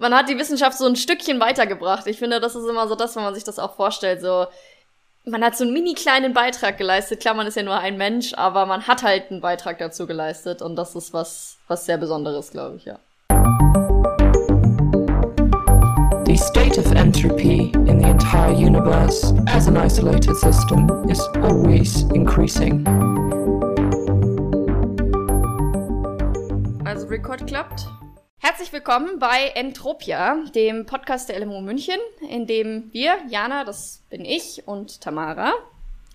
man hat die Wissenschaft so ein Stückchen weitergebracht. Ich finde, das ist immer so das, wenn man sich das auch vorstellt, so man hat so einen mini kleinen Beitrag geleistet. Klar, man ist ja nur ein Mensch, aber man hat halt einen Beitrag dazu geleistet und das ist was, was sehr Besonderes, glaube ich, ja. The state of entropy in the entire universe as an isolated system is always increasing. Also Record klappt. Herzlich willkommen bei Entropia, dem Podcast der LMU München, in dem wir, Jana, das bin ich, und Tamara,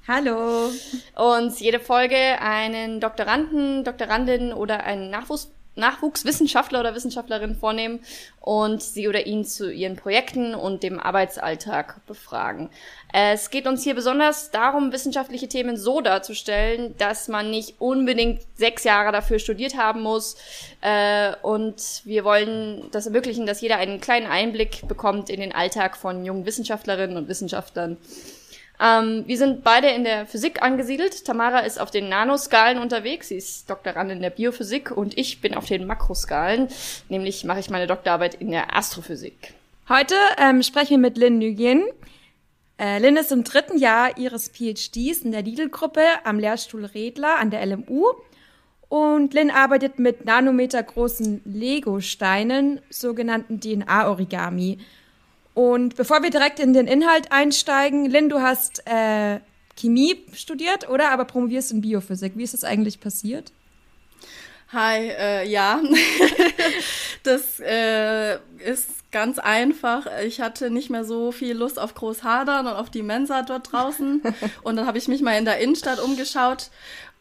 Hallo. Uns jede Folge einen Doktoranden, Doktorandin oder einen Nachwuchs Nachwuchswissenschaftler oder Wissenschaftlerin vornehmen und sie oder ihn zu ihren Projekten und dem Arbeitsalltag befragen. Es geht uns hier besonders darum, wissenschaftliche Themen so darzustellen, dass man nicht unbedingt sechs Jahre dafür studiert haben muss. Äh, und wir wollen das ermöglichen, dass jeder einen kleinen Einblick bekommt in den Alltag von jungen Wissenschaftlerinnen und Wissenschaftlern ähm, wir sind beide in der Physik angesiedelt. Tamara ist auf den Nanoskalen unterwegs. Sie ist Doktorandin der Biophysik und ich bin auf den Makroskalen. Nämlich mache ich meine Doktorarbeit in der Astrophysik. Heute ähm, sprechen wir mit Lynn Nguyen. Äh, Lynn ist im dritten Jahr ihres PhDs in der Lidl-Gruppe am Lehrstuhl Redler an der LMU. Und Lynn arbeitet mit nanometergroßen Lego-Steinen, sogenannten DNA-Origami. Und bevor wir direkt in den Inhalt einsteigen, Lynn, du hast äh, Chemie studiert, oder? Aber promovierst in Biophysik. Wie ist das eigentlich passiert? Hi, äh, ja, das äh, ist ganz einfach. Ich hatte nicht mehr so viel Lust auf Großhadern und auf die Mensa dort draußen. Und dann habe ich mich mal in der Innenstadt umgeschaut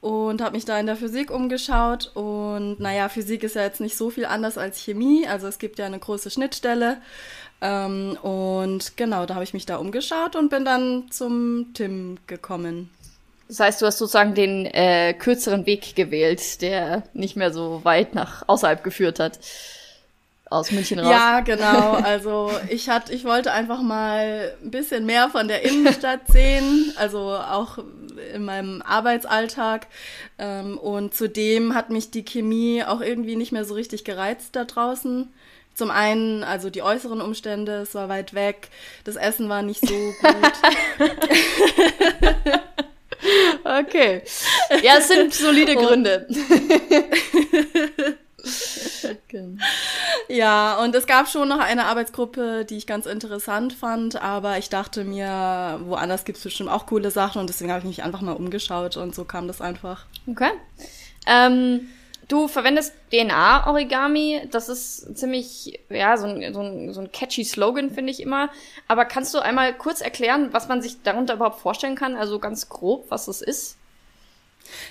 und habe mich da in der Physik umgeschaut. Und naja, Physik ist ja jetzt nicht so viel anders als Chemie. Also es gibt ja eine große Schnittstelle. Ähm, und genau, da habe ich mich da umgeschaut und bin dann zum Tim gekommen. Das heißt, du hast sozusagen den äh, kürzeren Weg gewählt, der nicht mehr so weit nach außerhalb geführt hat. Aus München raus. Ja, genau. Also ich hatte, ich wollte einfach mal ein bisschen mehr von der Innenstadt sehen, also auch in meinem Arbeitsalltag. Ähm, und zudem hat mich die Chemie auch irgendwie nicht mehr so richtig gereizt da draußen. Zum einen, also die äußeren Umstände, es war weit weg, das Essen war nicht so gut. okay. Ja, es sind solide Gründe. ja, und es gab schon noch eine Arbeitsgruppe, die ich ganz interessant fand, aber ich dachte mir, woanders gibt es bestimmt auch coole Sachen und deswegen habe ich mich einfach mal umgeschaut und so kam das einfach. Okay. Ähm, Du verwendest DNA-Origami. Das ist ziemlich, ja, so ein, so ein, so ein catchy Slogan, finde ich immer. Aber kannst du einmal kurz erklären, was man sich darunter überhaupt vorstellen kann? Also ganz grob, was das ist?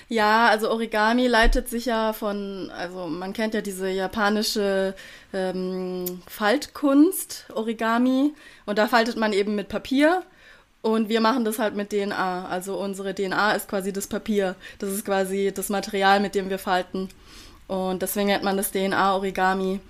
Ja, also Origami leitet sich ja von, also man kennt ja diese japanische ähm, Faltkunst, Origami. Und da faltet man eben mit Papier. Und wir machen das halt mit DNA. Also unsere DNA ist quasi das Papier. Das ist quasi das Material, mit dem wir falten. Und deswegen nennt man das DNA-Origami.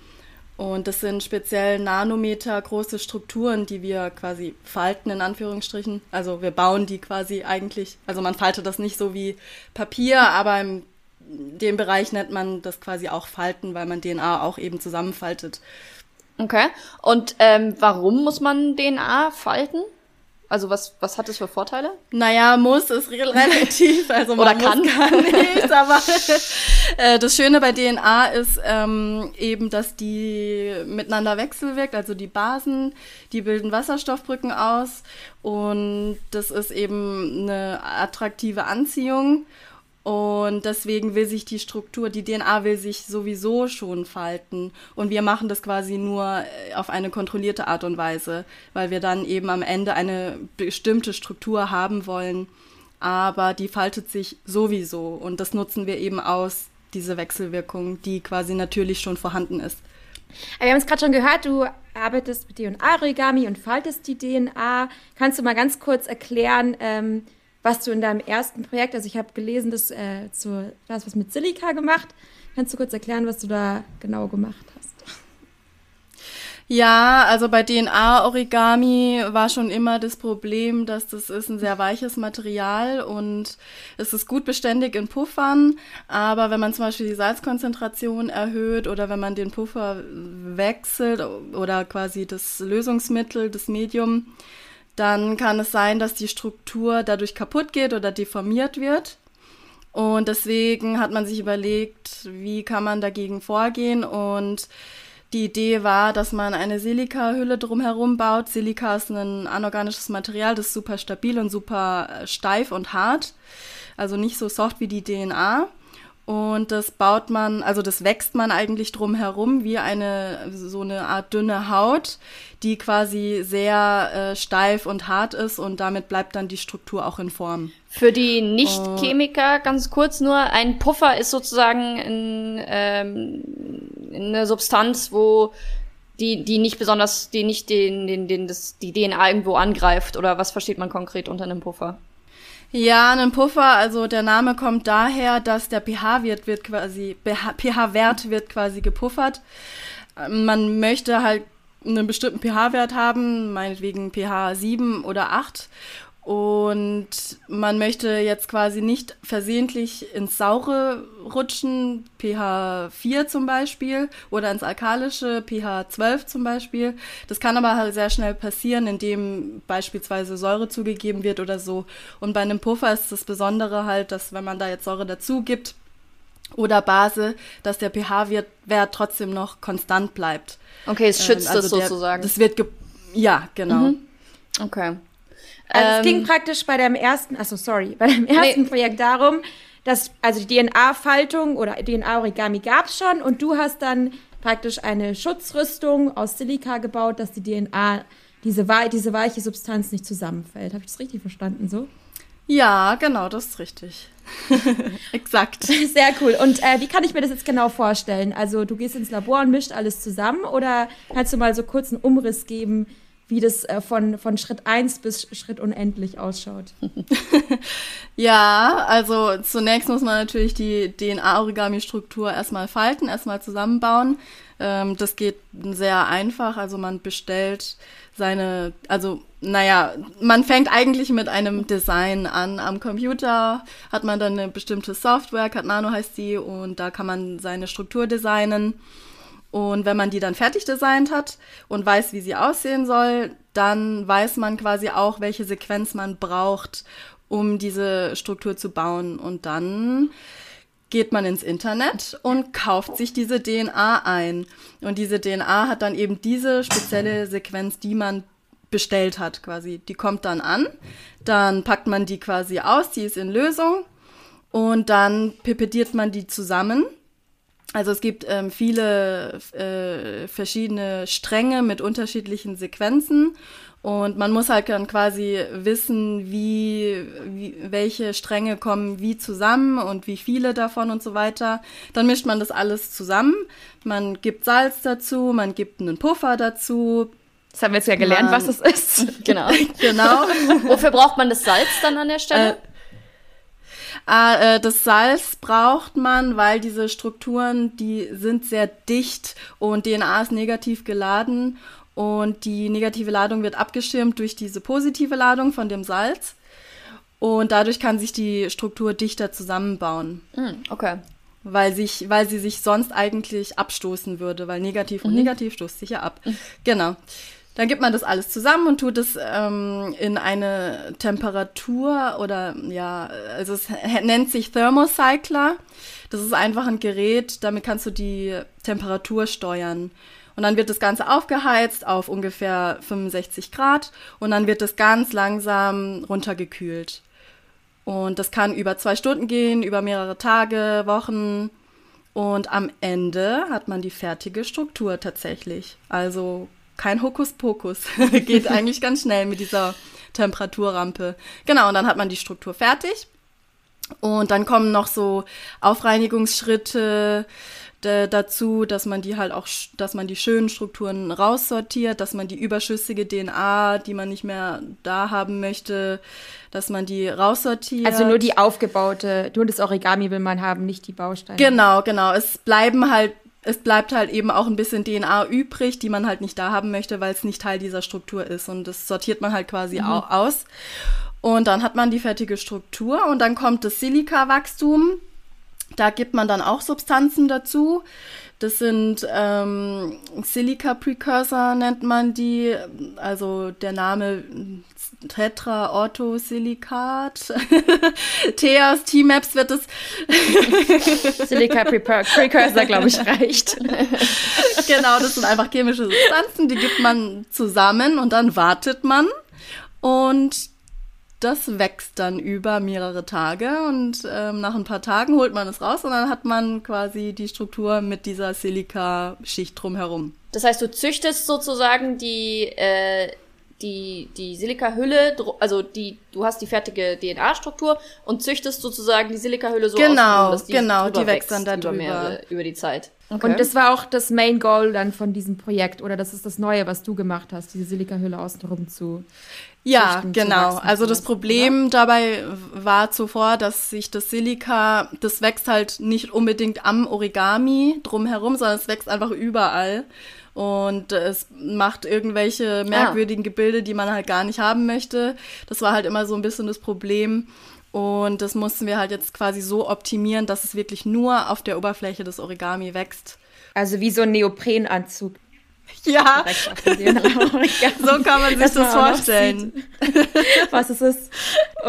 Und das sind speziell Nanometer große Strukturen, die wir quasi falten, in Anführungsstrichen. Also wir bauen die quasi eigentlich. Also man faltet das nicht so wie Papier, aber in dem Bereich nennt man das quasi auch Falten, weil man DNA auch eben zusammenfaltet. Okay. Und ähm, warum muss man DNA falten? Also was, was hat es für Vorteile? Naja, muss ist relativ, also man Oder kann gar nicht, aber äh, das Schöne bei DNA ist ähm, eben, dass die miteinander wechselwirkt, also die Basen, die bilden Wasserstoffbrücken aus und das ist eben eine attraktive Anziehung und deswegen will sich die Struktur, die DNA will sich sowieso schon falten. Und wir machen das quasi nur äh, auf eine kontrollierte Art und Weise, weil wir dann eben am Ende eine bestimmte Struktur haben wollen. Aber die faltet sich sowieso. Und das nutzen wir eben aus, diese Wechselwirkung, die quasi natürlich schon vorhanden ist. Wir haben es gerade schon gehört, du arbeitest mit DNA-Origami und faltest die DNA. Kannst du mal ganz kurz erklären, ähm, was du in deinem ersten Projekt, also ich habe gelesen, dass äh, zu, du hast was mit Silica gemacht. Kannst du kurz erklären, was du da genau gemacht hast? Ja, also bei DNA-Origami war schon immer das Problem, dass das ist ein sehr weiches Material und es ist gut beständig in Puffern, aber wenn man zum Beispiel die Salzkonzentration erhöht oder wenn man den Puffer wechselt oder quasi das Lösungsmittel, das Medium, dann kann es sein, dass die Struktur dadurch kaputt geht oder deformiert wird. Und deswegen hat man sich überlegt, wie kann man dagegen vorgehen und die Idee war, dass man eine Silikahülle drumherum baut. Silika ist ein anorganisches Material, das ist super stabil und super äh, steif und hart. Also nicht so soft wie die DNA. Und das baut man, also das wächst man eigentlich drumherum wie eine so eine Art dünne Haut, die quasi sehr äh, steif und hart ist und damit bleibt dann die Struktur auch in Form. Für die Nicht-Chemiker ganz kurz nur, ein Puffer ist sozusagen ein, ähm, eine Substanz, wo die, die nicht besonders, die nicht den, den, den, das, die DNA irgendwo angreift oder was versteht man konkret unter einem Puffer? Ja, ein Puffer, also der Name kommt daher, dass der pH-Wert wird quasi, pH-Wert wird quasi gepuffert. Man möchte halt einen bestimmten pH-Wert haben, meinetwegen pH 7 oder 8. Und man möchte jetzt quasi nicht versehentlich ins Saure rutschen, pH 4 zum Beispiel, oder ins Alkalische, pH 12 zum Beispiel. Das kann aber halt sehr schnell passieren, indem beispielsweise Säure zugegeben wird oder so. Und bei einem Puffer ist das Besondere halt, dass wenn man da jetzt Säure dazu gibt oder Base, dass der pH-Wert trotzdem noch konstant bleibt. Okay, es schützt ähm, also das sozusagen. Das wird, ja, genau. Mhm. Okay. Also ähm, es ging praktisch bei deinem ersten, also sorry, bei deinem ersten nee. Projekt darum, dass, also die DNA-Faltung oder DNA-Origami gab es schon und du hast dann praktisch eine Schutzrüstung aus Silika gebaut, dass die DNA, diese, diese weiche Substanz nicht zusammenfällt. Habe ich das richtig verstanden so? Ja, genau, das ist richtig. Exakt. Sehr cool. Und äh, wie kann ich mir das jetzt genau vorstellen? Also du gehst ins Labor und mischt alles zusammen oder kannst du mal so kurz einen Umriss geben, wie das äh, von, von Schritt 1 bis Schritt unendlich ausschaut. ja, also zunächst muss man natürlich die DNA-Origami-Struktur erstmal falten, erstmal zusammenbauen. Ähm, das geht sehr einfach. Also man bestellt seine, also naja, man fängt eigentlich mit einem Design an. Am Computer hat man dann eine bestimmte Software, Cardano heißt die, und da kann man seine Struktur designen. Und wenn man die dann fertig designt hat und weiß, wie sie aussehen soll, dann weiß man quasi auch, welche Sequenz man braucht, um diese Struktur zu bauen. Und dann geht man ins Internet und kauft sich diese DNA ein. Und diese DNA hat dann eben diese spezielle Sequenz, die man bestellt hat quasi. Die kommt dann an, dann packt man die quasi aus, die ist in Lösung und dann pipettiert man die zusammen also es gibt ähm, viele äh, verschiedene Stränge mit unterschiedlichen Sequenzen und man muss halt dann quasi wissen, wie, wie welche Stränge kommen wie zusammen und wie viele davon und so weiter. Dann mischt man das alles zusammen. Man gibt Salz dazu, man gibt einen Puffer dazu. Das haben wir jetzt ja gelernt, man, was es ist. genau. genau. Wofür braucht man das Salz dann an der Stelle? Äh, äh, das Salz braucht man, weil diese Strukturen, die sind sehr dicht und DNA ist negativ geladen und die negative Ladung wird abgeschirmt durch diese positive Ladung von dem Salz. Und dadurch kann sich die Struktur dichter zusammenbauen. Mm, okay. Weil, sich, weil sie sich sonst eigentlich abstoßen würde, weil negativ und mhm. negativ stoßt sich ja ab. Mhm. Genau. Dann gibt man das alles zusammen und tut es ähm, in eine Temperatur oder ja, also es nennt sich Thermocycler. Das ist einfach ein Gerät, damit kannst du die Temperatur steuern. Und dann wird das Ganze aufgeheizt auf ungefähr 65 Grad und dann wird es ganz langsam runtergekühlt. Und das kann über zwei Stunden gehen, über mehrere Tage, Wochen. Und am Ende hat man die fertige Struktur tatsächlich. Also kein Hokuspokus. Geht eigentlich ganz schnell mit dieser Temperaturrampe. Genau, und dann hat man die Struktur fertig. Und dann kommen noch so Aufreinigungsschritte dazu, dass man die halt auch, dass man die schönen Strukturen raussortiert, dass man die überschüssige DNA, die man nicht mehr da haben möchte, dass man die raussortiert. Also nur die aufgebaute, nur das Origami will man haben, nicht die Bausteine. Genau, genau. Es bleiben halt es bleibt halt eben auch ein bisschen DNA übrig, die man halt nicht da haben möchte, weil es nicht Teil dieser Struktur ist. Und das sortiert man halt quasi mhm. auch aus. Und dann hat man die fertige Struktur und dann kommt das Silikawachstum. Da gibt man dann auch Substanzen dazu. Das sind ähm, Silica-Precursor nennt man die. Also der Name Tetra-Orthosilikat. Theos T-Maps wird es. Silica Precursor, glaube ich, reicht. genau, das sind einfach chemische Substanzen, die gibt man zusammen und dann wartet man. Und das wächst dann über mehrere Tage und ähm, nach ein paar Tagen holt man es raus und dann hat man quasi die Struktur mit dieser Silikaschicht drumherum. Das heißt, du züchtest sozusagen die, äh, die, die Silikahülle, also die, du hast die fertige DNA-Struktur und züchtest sozusagen die Silikahülle so genau, aus, dass die genau, die wächst dann darüber. Über, mehrere, über die Zeit. Okay. Und das war auch das Main Goal dann von diesem Projekt oder das ist das Neue, was du gemacht hast, diese Silikahülle außenrum zu ja, genau. Also das Problem oder? dabei war zuvor, dass sich das Silika, das wächst halt nicht unbedingt am Origami drumherum, sondern es wächst einfach überall. Und es macht irgendwelche ah. merkwürdigen ah. Gebilde, die man halt gar nicht haben möchte. Das war halt immer so ein bisschen das Problem. Und das mussten wir halt jetzt quasi so optimieren, dass es wirklich nur auf der Oberfläche des Origami wächst. Also wie so ein Neoprenanzug. Ja, so kann man sich das, das vorstellen. was es ist.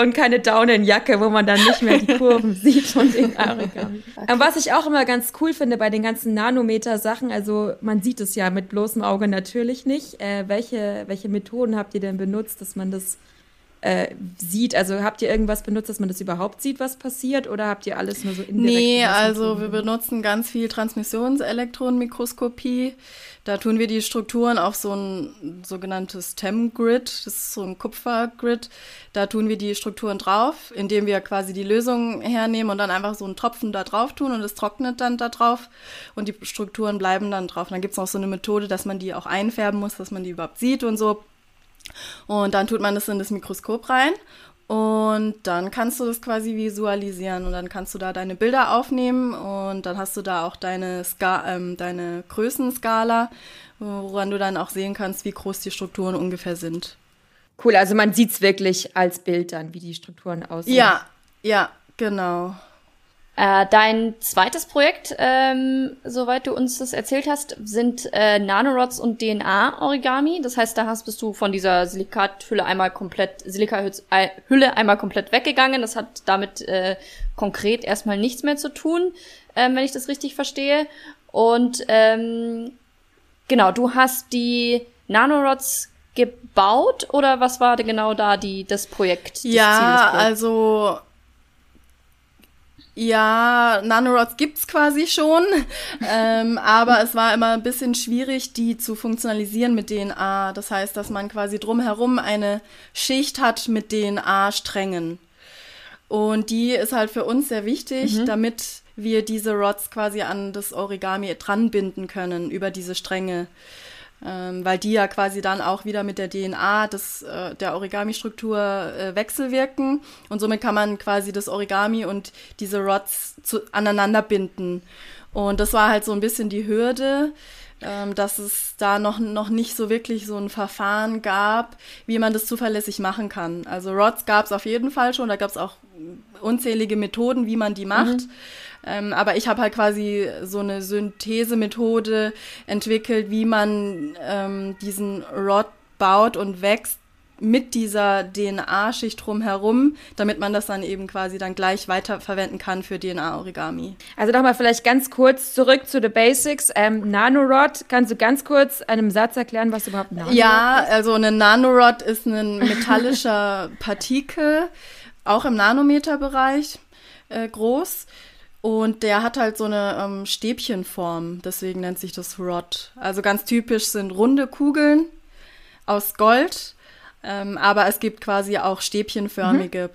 Und keine Daunenjacke, wo man dann nicht mehr die Kurven sieht von den Origami. Okay. Was ich auch immer ganz cool finde bei den ganzen Nanometer-Sachen, also man sieht es ja mit bloßem Auge natürlich nicht. Äh, welche, welche Methoden habt ihr denn benutzt, dass man das äh, sieht? Also habt ihr irgendwas benutzt, dass man das überhaupt sieht, was passiert? Oder habt ihr alles nur so indirekt? Nee, also wir benutzen ganz viel Transmissionselektronenmikroskopie. Da tun wir die Strukturen auf so ein sogenanntes TEM-Grid, das ist so ein Kupfergrid. Da tun wir die Strukturen drauf, indem wir quasi die Lösung hernehmen und dann einfach so einen Tropfen da drauf tun und es trocknet dann da drauf und die Strukturen bleiben dann drauf. Und dann gibt es noch so eine Methode, dass man die auch einfärben muss, dass man die überhaupt sieht und so. Und dann tut man das in das Mikroskop rein und dann kannst du das quasi visualisieren und dann kannst du da deine Bilder aufnehmen und dann hast du da auch deine, Ska ähm, deine Größenskala, woran du dann auch sehen kannst, wie groß die Strukturen ungefähr sind. Cool, also man sieht es wirklich als Bild dann, wie die Strukturen aussehen. Ja, ja, genau. Äh, dein zweites Projekt, ähm, soweit du uns das erzählt hast, sind äh, Nanorods und DNA-Origami. Das heißt, da hast bist du von dieser Silikathülle einmal komplett, Silikahülle einmal komplett weggegangen. Das hat damit äh, konkret erstmal nichts mehr zu tun, ähm, wenn ich das richtig verstehe. Und ähm, genau, du hast die Nanorods gebaut oder was war denn genau da die das Projekt? Das ja, also ja, Nanorods gibt's quasi schon, ähm, aber es war immer ein bisschen schwierig, die zu funktionalisieren mit DNA. Das heißt, dass man quasi drumherum eine Schicht hat mit DNA-Strängen. Und die ist halt für uns sehr wichtig, mhm. damit wir diese Rods quasi an das Origami dranbinden können über diese Stränge ähm, weil die ja quasi dann auch wieder mit der DNA des, äh, der Origami-Struktur äh, wechselwirken und somit kann man quasi das Origami und diese Rods zu, aneinander binden. Und das war halt so ein bisschen die Hürde, ähm, dass es da noch, noch nicht so wirklich so ein Verfahren gab, wie man das zuverlässig machen kann. Also Rods gab es auf jeden Fall schon, da gab es auch unzählige Methoden, wie man die macht. Mhm. Ähm, aber ich habe halt quasi so eine Synthesemethode entwickelt, wie man ähm, diesen Rod baut und wächst mit dieser DNA-Schicht drumherum, damit man das dann eben quasi dann gleich weiterverwenden kann für DNA-Origami. Also nochmal vielleicht ganz kurz zurück zu the Basics. Ähm, Nanorod, kannst du ganz kurz einem Satz erklären, was überhaupt Nanorod ja, ist? Ja, also eine Nanorod ist ein metallischer Partikel, auch im Nanometerbereich äh, groß. Und der hat halt so eine ähm, Stäbchenform, deswegen nennt sich das Rod. Also ganz typisch sind runde Kugeln aus Gold, ähm, aber es gibt quasi auch stäbchenförmige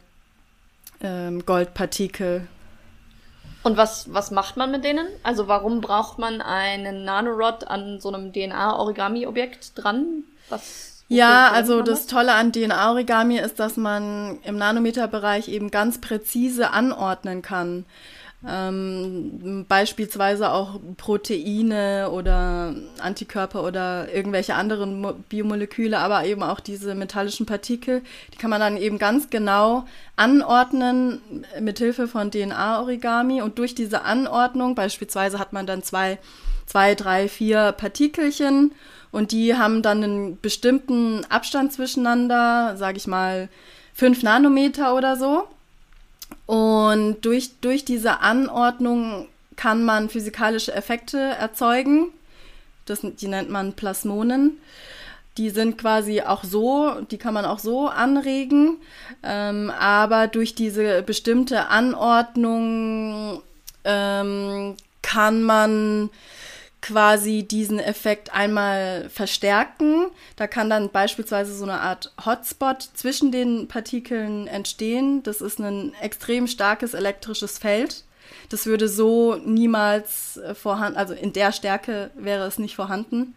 mhm. ähm, Goldpartikel. Und was, was macht man mit denen? Also warum braucht man einen Nanorod an so einem DNA-Origami-Objekt dran? Was, ja, also das Tolle an DNA-Origami ist, dass man im Nanometerbereich eben ganz präzise anordnen kann. Ähm, beispielsweise auch Proteine oder Antikörper oder irgendwelche anderen Biomoleküle, aber eben auch diese metallischen Partikel, die kann man dann eben ganz genau anordnen mit Hilfe von DNA-Origami und durch diese Anordnung beispielsweise hat man dann zwei, zwei, drei, vier Partikelchen und die haben dann einen bestimmten Abstand zwischeneinander, sage ich mal fünf Nanometer oder so. Und durch, durch diese Anordnung kann man physikalische Effekte erzeugen. Das, die nennt man Plasmonen. Die sind quasi auch so, die kann man auch so anregen. Ähm, aber durch diese bestimmte Anordnung ähm, kann man quasi diesen Effekt einmal verstärken. Da kann dann beispielsweise so eine Art Hotspot zwischen den Partikeln entstehen. Das ist ein extrem starkes elektrisches Feld. Das würde so niemals äh, vorhanden, also in der Stärke wäre es nicht vorhanden.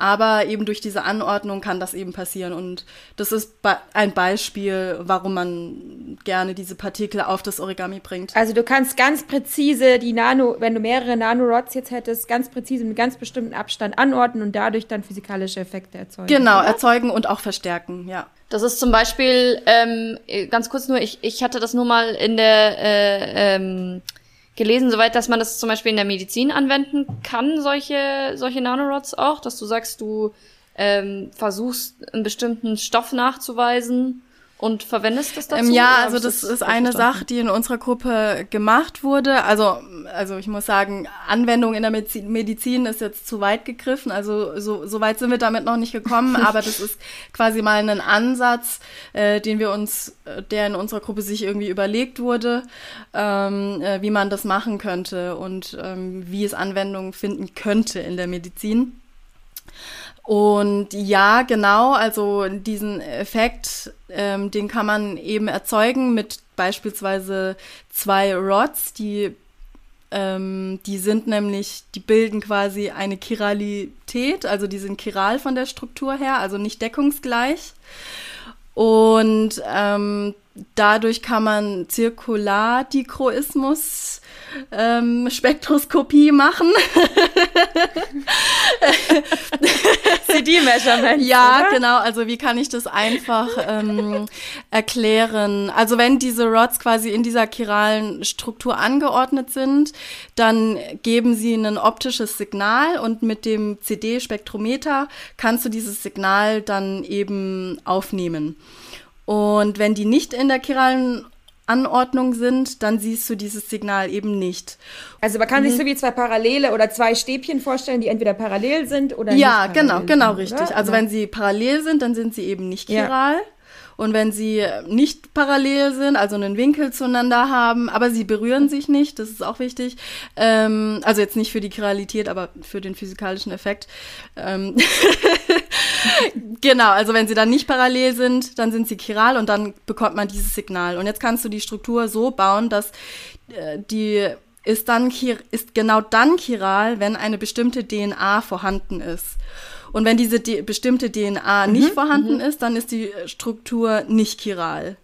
Aber eben durch diese Anordnung kann das eben passieren. Und das ist ein Beispiel, warum man gerne diese Partikel auf das Origami bringt. Also du kannst ganz präzise die Nano, wenn du mehrere Nanorods jetzt hättest, ganz präzise mit ganz bestimmten Abstand anordnen und dadurch dann physikalische Effekte erzeugen. Genau, oder? erzeugen und auch verstärken, ja. Das ist zum Beispiel, ähm, ganz kurz nur, ich, ich hatte das nur mal in der äh, ähm, gelesen, soweit, dass man das zum Beispiel in der Medizin anwenden kann, solche, solche Nanorods auch, dass du sagst, du ähm, versuchst, einen bestimmten Stoff nachzuweisen und verwendest das dazu? Ähm, ja, also das, das ist eine Sache, die in unserer Gruppe gemacht wurde. Also, also ich muss sagen, Anwendung in der Medizin ist jetzt zu weit gegriffen. Also so, so weit sind wir damit noch nicht gekommen, aber das ist quasi mal ein Ansatz, äh, den wir uns, äh, der in unserer Gruppe sich irgendwie überlegt wurde, ähm, äh, wie man das machen könnte und ähm, wie es Anwendungen finden könnte in der Medizin. Und ja, genau, also diesen Effekt, ähm, den kann man eben erzeugen mit beispielsweise zwei Rods, die ähm, die sind nämlich, die bilden quasi eine Chiralität, also die sind chiral von der Struktur her, also nicht deckungsgleich. Und ähm, dadurch kann man Zirkulardichroismus ähm, Spektroskopie machen. CD-Measurement. Ja, oder? genau. Also wie kann ich das einfach ähm, erklären? Also wenn diese Rods quasi in dieser chiralen Struktur angeordnet sind, dann geben sie ein optisches Signal und mit dem CD-Spektrometer kannst du dieses Signal dann eben aufnehmen. Und wenn die nicht in der chiralen Anordnung sind, dann siehst du dieses Signal eben nicht. Also man kann mhm. sich so wie zwei Parallele oder zwei Stäbchen vorstellen, die entweder parallel sind oder ja, nicht. Ja, genau, genau, richtig. Oder? Also wenn sie parallel sind, dann sind sie eben nicht chiral. Ja. Und wenn sie nicht parallel sind, also einen Winkel zueinander haben, aber sie berühren sich nicht, das ist auch wichtig. Ähm, also jetzt nicht für die Chiralität, aber für den physikalischen Effekt. Ähm genau, also wenn sie dann nicht parallel sind, dann sind sie chiral und dann bekommt man dieses Signal. Und jetzt kannst du die Struktur so bauen, dass äh, die ist dann ist genau dann chiral, wenn eine bestimmte DNA vorhanden ist. Und wenn diese D bestimmte DNA mhm, nicht vorhanden mhm. ist, dann ist die Struktur nicht chiral.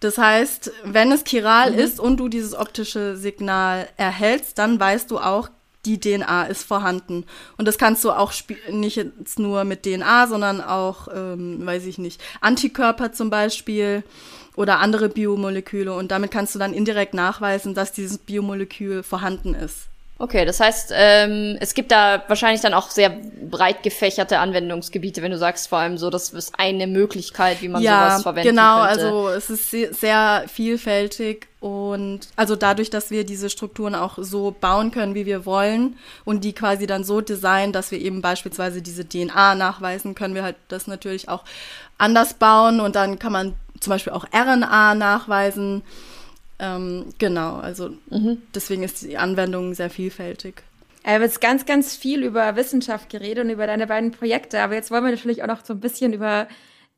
Das heißt, wenn es chiral mhm. ist und du dieses optische Signal erhältst, dann weißt du auch, die DNA ist vorhanden. Und das kannst du auch nicht jetzt nur mit DNA, sondern auch, ähm, weiß ich nicht, Antikörper zum Beispiel oder andere Biomoleküle. Und damit kannst du dann indirekt nachweisen, dass dieses Biomolekül vorhanden ist. Okay, das heißt, ähm, es gibt da wahrscheinlich dann auch sehr breit gefächerte Anwendungsgebiete, wenn du sagst, vor allem so, das ist eine Möglichkeit, wie man ja, sowas verwenden genau, könnte. Genau, also es ist sehr, sehr vielfältig und also dadurch, dass wir diese Strukturen auch so bauen können, wie wir wollen und die quasi dann so designen, dass wir eben beispielsweise diese DNA nachweisen, können wir halt das natürlich auch anders bauen und dann kann man zum Beispiel auch RNA nachweisen. Ähm, genau, also mhm. deswegen ist die Anwendung sehr vielfältig. Wir haben jetzt ganz, ganz viel über Wissenschaft geredet und über deine beiden Projekte, aber jetzt wollen wir natürlich auch noch so ein bisschen über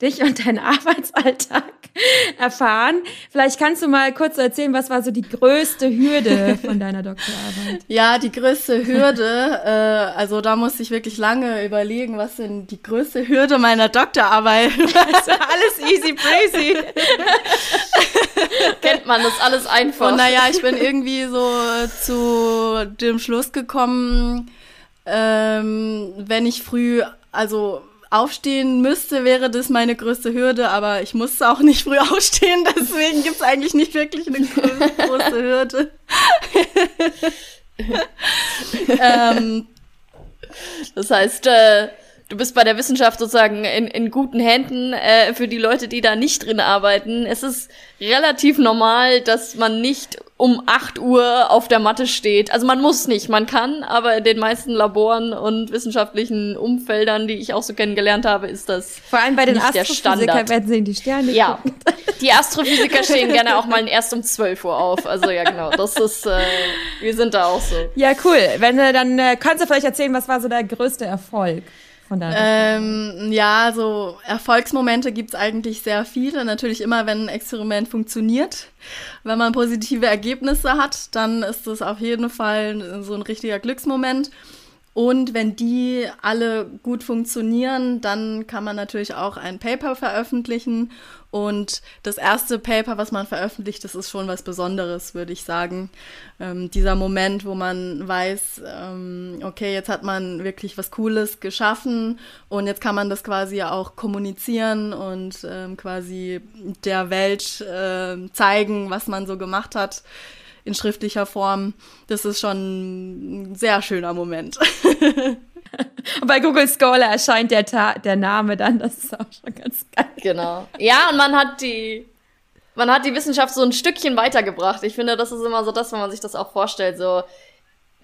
dich und deinen Arbeitsalltag erfahren. Vielleicht kannst du mal kurz erzählen, was war so die größte Hürde von deiner Doktorarbeit? Ja, die größte Hürde, äh, also da musste ich wirklich lange überlegen, was denn die größte Hürde meiner Doktorarbeit also alles easy breezy. Kennt man, das ist alles einfach. Und naja, ich bin irgendwie so zu dem Schluss gekommen, ähm, wenn ich früh, also aufstehen müsste, wäre das meine größte Hürde, aber ich musste auch nicht früh aufstehen, deswegen gibt es eigentlich nicht wirklich eine große Hürde. ähm, das heißt, äh, du bist bei der Wissenschaft sozusagen in, in guten Händen äh, für die Leute, die da nicht drin arbeiten. Es ist relativ normal, dass man nicht um 8 Uhr auf der Matte steht. Also man muss nicht, man kann, aber in den meisten Laboren und wissenschaftlichen Umfeldern, die ich auch so kennengelernt habe, ist das Vor allem bei den Astrophysikern werden sie in die Sterne Ja, die Astrophysiker stehen gerne auch mal erst um 12 Uhr auf. Also ja, genau, das ist, äh, wir sind da auch so. Ja, cool. Wenn äh, dann äh, kannst du vielleicht erzählen, was war so der größte Erfolg? Ähm, ja, so Erfolgsmomente gibt's eigentlich sehr viele. Natürlich immer, wenn ein Experiment funktioniert. Wenn man positive Ergebnisse hat, dann ist das auf jeden Fall so ein richtiger Glücksmoment. Und wenn die alle gut funktionieren, dann kann man natürlich auch ein Paper veröffentlichen. Und das erste Paper, was man veröffentlicht, das ist schon was Besonderes, würde ich sagen. Ähm, dieser Moment, wo man weiß, ähm, okay, jetzt hat man wirklich was Cooles geschaffen und jetzt kann man das quasi auch kommunizieren und ähm, quasi der Welt äh, zeigen, was man so gemacht hat in schriftlicher Form. Das ist schon ein sehr schöner Moment. bei Google Scholar erscheint der, Ta der Name dann, das ist auch schon ganz geil. Genau. Ja, und man hat die, man hat die Wissenschaft so ein Stückchen weitergebracht. Ich finde, das ist immer so das, wenn man sich das auch vorstellt, so,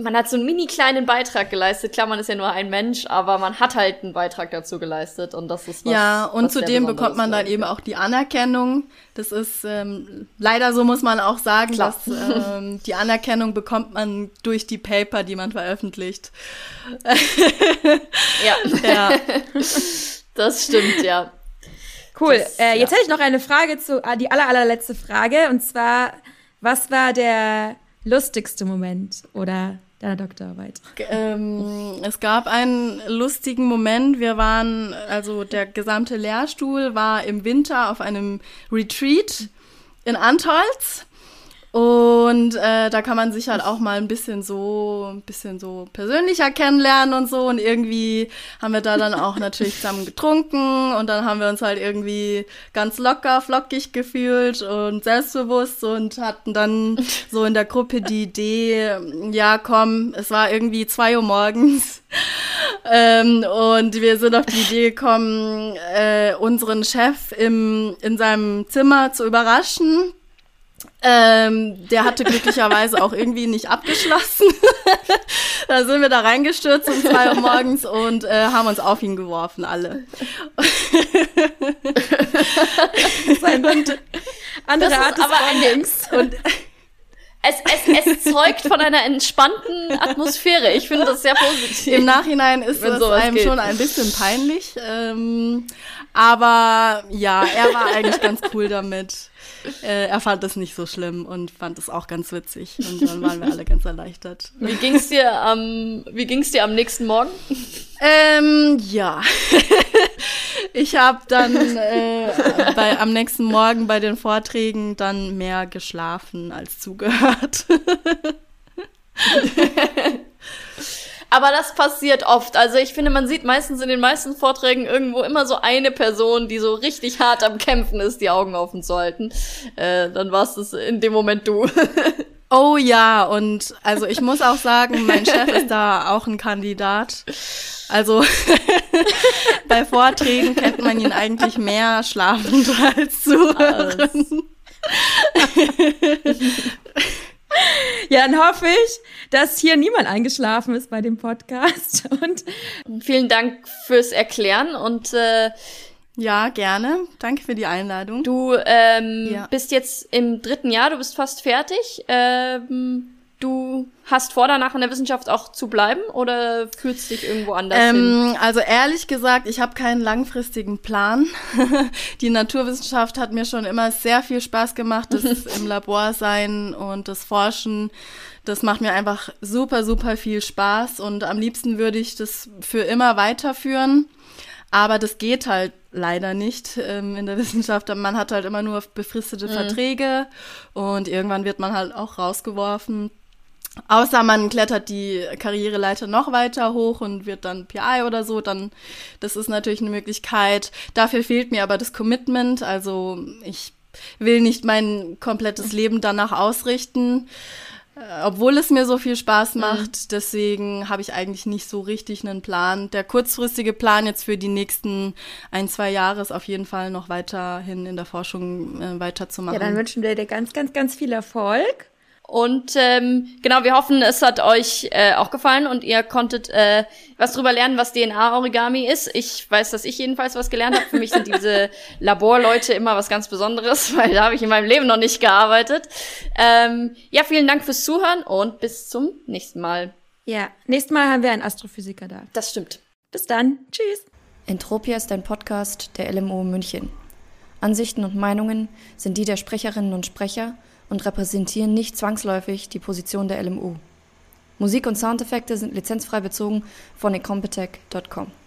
man hat so einen mini kleinen Beitrag geleistet. Klar, man ist ja nur ein Mensch, aber man hat halt einen Beitrag dazu geleistet und das ist was. Ja, und was zudem bekommt man dann eben auch die Anerkennung. Das ist ähm, leider so muss man auch sagen, Klar. dass ähm, die Anerkennung bekommt man durch die Paper, die man veröffentlicht. ja. ja. Das stimmt, ja. Cool. Das, äh, jetzt ja. hätte ich noch eine Frage zu, äh, die aller, allerletzte Frage. Und zwar, was war der lustigste Moment oder deiner Doktorarbeit? Ähm, es gab einen lustigen Moment. Wir waren, also der gesamte Lehrstuhl war im Winter auf einem Retreat in Antolz. Und äh, da kann man sich halt auch mal ein bisschen so, ein bisschen so persönlicher kennenlernen und so. Und irgendwie haben wir da dann auch natürlich zusammen getrunken und dann haben wir uns halt irgendwie ganz locker, flockig gefühlt und selbstbewusst und hatten dann so in der Gruppe die Idee, ja komm, es war irgendwie zwei Uhr morgens. ähm, und wir sind auf die Idee gekommen, äh, unseren Chef im, in seinem Zimmer zu überraschen ähm, der hatte glücklicherweise auch irgendwie nicht abgeschlossen. da sind wir da reingestürzt um zwei Uhr morgens und äh, haben uns auf ihn geworfen, alle. und andere Art des aber Bondings. Und es, es, es zeugt von einer entspannten Atmosphäre. Ich finde das sehr positiv. Im Nachhinein ist es einem geht. schon ein bisschen peinlich. Ähm, aber ja, er war eigentlich ganz cool damit. Äh, er fand es nicht so schlimm und fand es auch ganz witzig. Und dann waren wir alle ganz erleichtert. Wie ging's dir am, wie ging's dir am nächsten Morgen? Ähm, ja. ich habe dann äh, bei, am nächsten Morgen bei den Vorträgen dann mehr geschlafen als zugehört. Aber das passiert oft. Also ich finde, man sieht meistens in den meisten Vorträgen irgendwo immer so eine Person, die so richtig hart am Kämpfen ist, die Augen offen zu halten. Äh, dann warst es in dem Moment du. oh ja, und also ich muss auch sagen, mein Chef ist da auch ein Kandidat. Also bei Vorträgen kennt man ihn eigentlich mehr schlafend als zuhören. Ja, dann hoffe ich, dass hier niemand eingeschlafen ist bei dem Podcast. Und vielen Dank fürs Erklären und äh, ja, gerne. Danke für die Einladung. Du ähm, ja. bist jetzt im dritten Jahr, du bist fast fertig. Ähm, du du hast vor, danach in der Wissenschaft auch zu bleiben oder fühlst du dich irgendwo anders ähm, hin? Also ehrlich gesagt, ich habe keinen langfristigen Plan. Die Naturwissenschaft hat mir schon immer sehr viel Spaß gemacht, das im Labor sein und das Forschen. Das macht mir einfach super, super viel Spaß und am liebsten würde ich das für immer weiterführen. Aber das geht halt leider nicht ähm, in der Wissenschaft. Man hat halt immer nur befristete mhm. Verträge und irgendwann wird man halt auch rausgeworfen. Außer man klettert die Karriereleiter noch weiter hoch und wird dann PI oder so, dann das ist natürlich eine Möglichkeit. Dafür fehlt mir aber das Commitment. Also ich will nicht mein komplettes Leben danach ausrichten. Äh, obwohl es mir so viel Spaß mhm. macht. Mhm. Deswegen habe ich eigentlich nicht so richtig einen Plan. Der kurzfristige Plan jetzt für die nächsten ein, zwei Jahre ist auf jeden Fall noch weiterhin in der Forschung äh, weiterzumachen. Ja, dann wünschen wir dir ganz, ganz, ganz viel Erfolg. Und ähm, genau, wir hoffen, es hat euch äh, auch gefallen und ihr konntet äh, was drüber lernen, was DNA-Origami ist. Ich weiß, dass ich jedenfalls was gelernt habe. Für mich sind diese Laborleute immer was ganz Besonderes, weil da habe ich in meinem Leben noch nicht gearbeitet. Ähm, ja, vielen Dank fürs Zuhören und bis zum nächsten Mal. Ja, nächstes Mal haben wir einen Astrophysiker da. Das stimmt. Bis dann. Tschüss. Entropia ist ein Podcast der LMO München. Ansichten und Meinungen sind die der Sprecherinnen und Sprecher – und repräsentieren nicht zwangsläufig die Position der LMU. Musik und Soundeffekte sind lizenzfrei bezogen von incompetech.com.